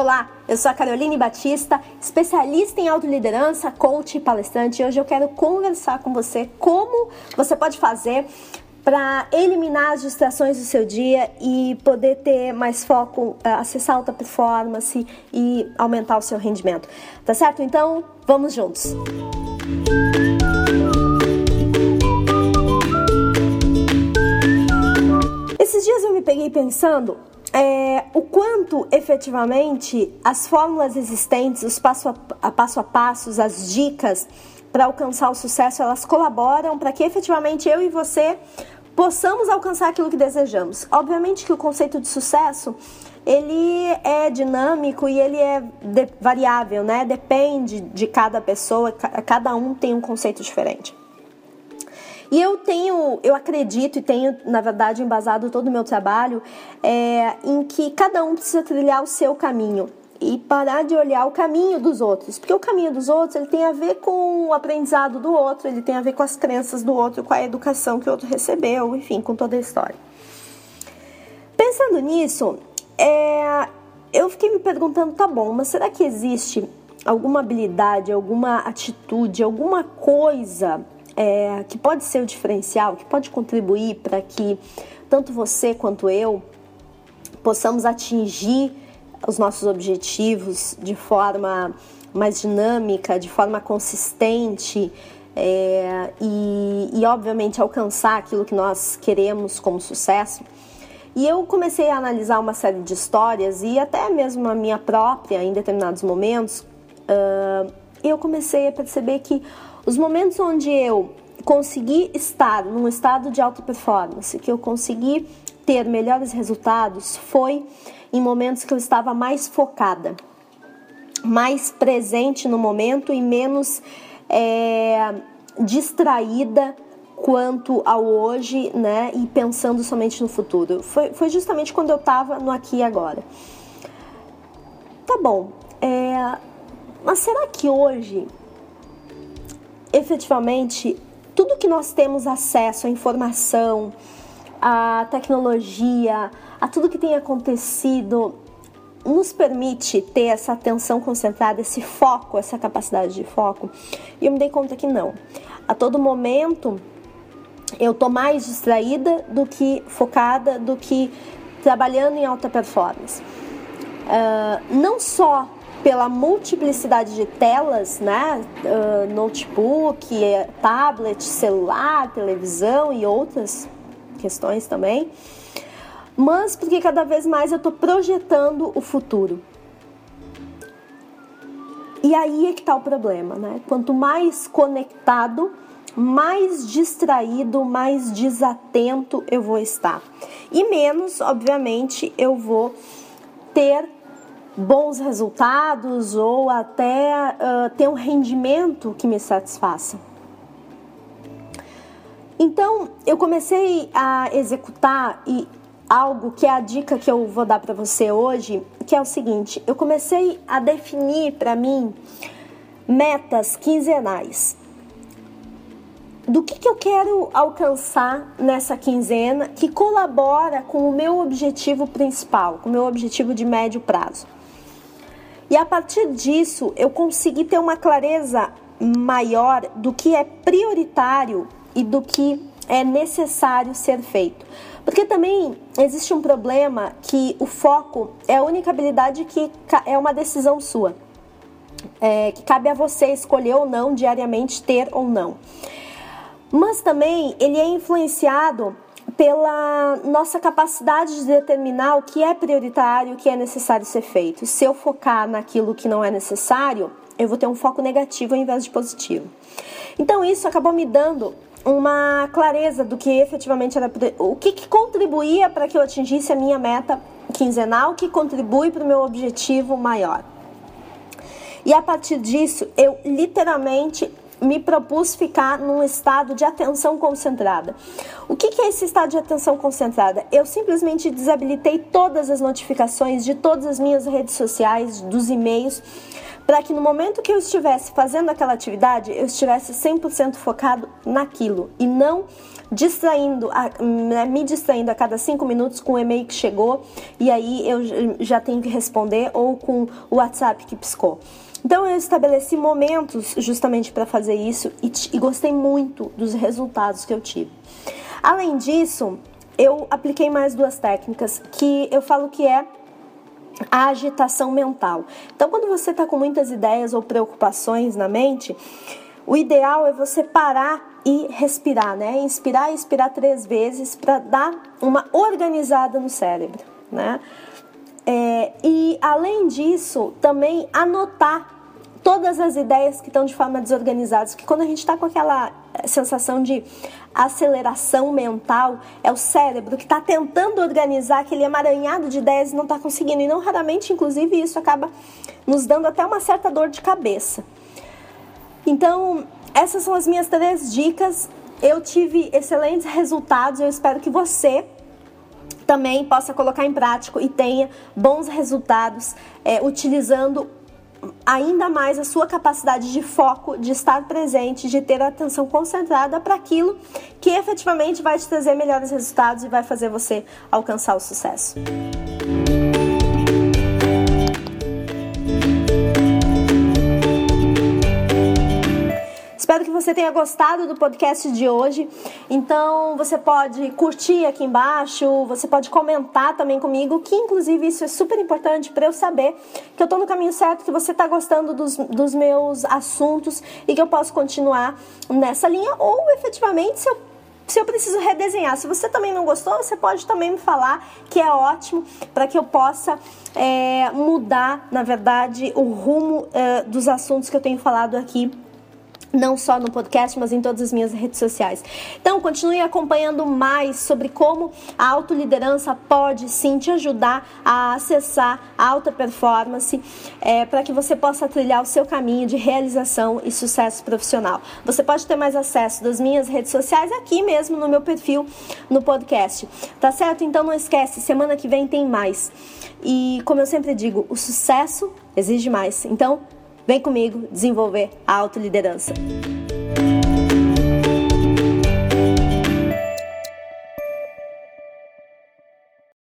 Olá, eu sou a Caroline Batista, especialista em autoliderança, coach e palestrante. E hoje eu quero conversar com você como você pode fazer para eliminar as distrações do seu dia e poder ter mais foco, eh, acessar alta performance e aumentar o seu rendimento. Tá certo? Então, vamos juntos. Esses dias eu me peguei pensando é, o quanto efetivamente as fórmulas existentes, os passo a, a passo a passos, as dicas para alcançar o sucesso, elas colaboram para que efetivamente eu e você possamos alcançar aquilo que desejamos. Obviamente que o conceito de sucesso ele é dinâmico e ele é variável, né? Depende de cada pessoa, cada um tem um conceito diferente. E eu tenho, eu acredito e tenho, na verdade, embasado todo o meu trabalho é, em que cada um precisa trilhar o seu caminho e parar de olhar o caminho dos outros, porque o caminho dos outros ele tem a ver com o aprendizado do outro, ele tem a ver com as crenças do outro, com a educação que o outro recebeu, enfim, com toda a história. Pensando nisso, é, eu fiquei me perguntando, tá bom, mas será que existe alguma habilidade, alguma atitude, alguma coisa é, que pode ser o diferencial, que pode contribuir para que tanto você quanto eu possamos atingir os nossos objetivos de forma mais dinâmica, de forma consistente é, e, e, obviamente, alcançar aquilo que nós queremos como sucesso. E eu comecei a analisar uma série de histórias e até mesmo a minha própria em determinados momentos. Uh, eu comecei a perceber que os momentos onde eu consegui estar num estado de alta performance, que eu consegui ter melhores resultados, foi em momentos que eu estava mais focada, mais presente no momento e menos é, distraída quanto ao hoje, né? E pensando somente no futuro. Foi, foi justamente quando eu estava no aqui e agora. Tá bom, é, mas será que hoje efetivamente tudo que nós temos acesso à informação, à tecnologia, a tudo que tem acontecido, nos permite ter essa atenção concentrada, esse foco, essa capacidade de foco? E eu me dei conta que não. A todo momento eu tô mais distraída do que focada, do que trabalhando em alta performance. Uh, não só pela multiplicidade de telas, né? Uh, notebook, tablet, celular, televisão e outras questões também. Mas porque cada vez mais eu estou projetando o futuro. E aí é que está o problema, né? Quanto mais conectado, mais distraído, mais desatento eu vou estar. E menos, obviamente, eu vou ter bons resultados ou até uh, ter um rendimento que me satisfaça. Então, eu comecei a executar e algo que é a dica que eu vou dar para você hoje, que é o seguinte: eu comecei a definir para mim metas quinzenais. Do que, que eu quero alcançar nessa quinzena que colabora com o meu objetivo principal, com o meu objetivo de médio prazo. E a partir disso, eu consegui ter uma clareza maior do que é prioritário e do que é necessário ser feito. Porque também existe um problema que o foco é a única habilidade que é uma decisão sua. É, que cabe a você escolher ou não diariamente ter ou não. Mas também ele é influenciado pela nossa capacidade de determinar o que é prioritário, o que é necessário ser feito. Se eu focar naquilo que não é necessário, eu vou ter um foco negativo ao invés de positivo. Então isso acabou me dando uma clareza do que efetivamente era o que, que contribuía para que eu atingisse a minha meta quinzenal, que contribui para o meu objetivo maior. E a partir disso, eu literalmente me propus ficar num estado de atenção concentrada. O que, que é esse estado de atenção concentrada? Eu simplesmente desabilitei todas as notificações de todas as minhas redes sociais, dos e-mails, para que no momento que eu estivesse fazendo aquela atividade, eu estivesse 100% focado naquilo e não distraindo, né, me distraindo a cada cinco minutos com o e-mail que chegou e aí eu já tenho que responder ou com o WhatsApp que piscou. Então eu estabeleci momentos justamente para fazer isso e, e gostei muito dos resultados que eu tive. Além disso, eu apliquei mais duas técnicas que eu falo que é a agitação mental. Então, quando você está com muitas ideias ou preocupações na mente, o ideal é você parar e respirar, né? Inspirar e expirar três vezes para dar uma organizada no cérebro, né? É, e além disso, também anotar todas as ideias que estão de forma desorganizadas, que quando a gente está com aquela sensação de aceleração mental, é o cérebro que está tentando organizar aquele emaranhado de ideias e não está conseguindo. E não raramente, inclusive, isso acaba nos dando até uma certa dor de cabeça. Então, essas são as minhas três dicas. Eu tive excelentes resultados. Eu espero que você também possa colocar em prática e tenha bons resultados é, utilizando ainda mais a sua capacidade de foco, de estar presente, de ter a atenção concentrada para aquilo que efetivamente vai te trazer melhores resultados e vai fazer você alcançar o sucesso. Você tenha gostado do podcast de hoje. Então, você pode curtir aqui embaixo, você pode comentar também comigo, que inclusive isso é super importante para eu saber que eu estou no caminho certo, que você está gostando dos, dos meus assuntos e que eu posso continuar nessa linha ou efetivamente se eu se eu preciso redesenhar. Se você também não gostou, você pode também me falar que é ótimo para que eu possa é, mudar, na verdade, o rumo é, dos assuntos que eu tenho falado aqui não só no podcast, mas em todas as minhas redes sociais. Então, continue acompanhando mais sobre como a autoliderança pode sim te ajudar a acessar a alta performance é, para que você possa trilhar o seu caminho de realização e sucesso profissional. Você pode ter mais acesso das minhas redes sociais aqui mesmo no meu perfil no podcast. Tá certo? Então não esquece, semana que vem tem mais. E como eu sempre digo, o sucesso exige mais. Então, Vem comigo desenvolver a autoliderança.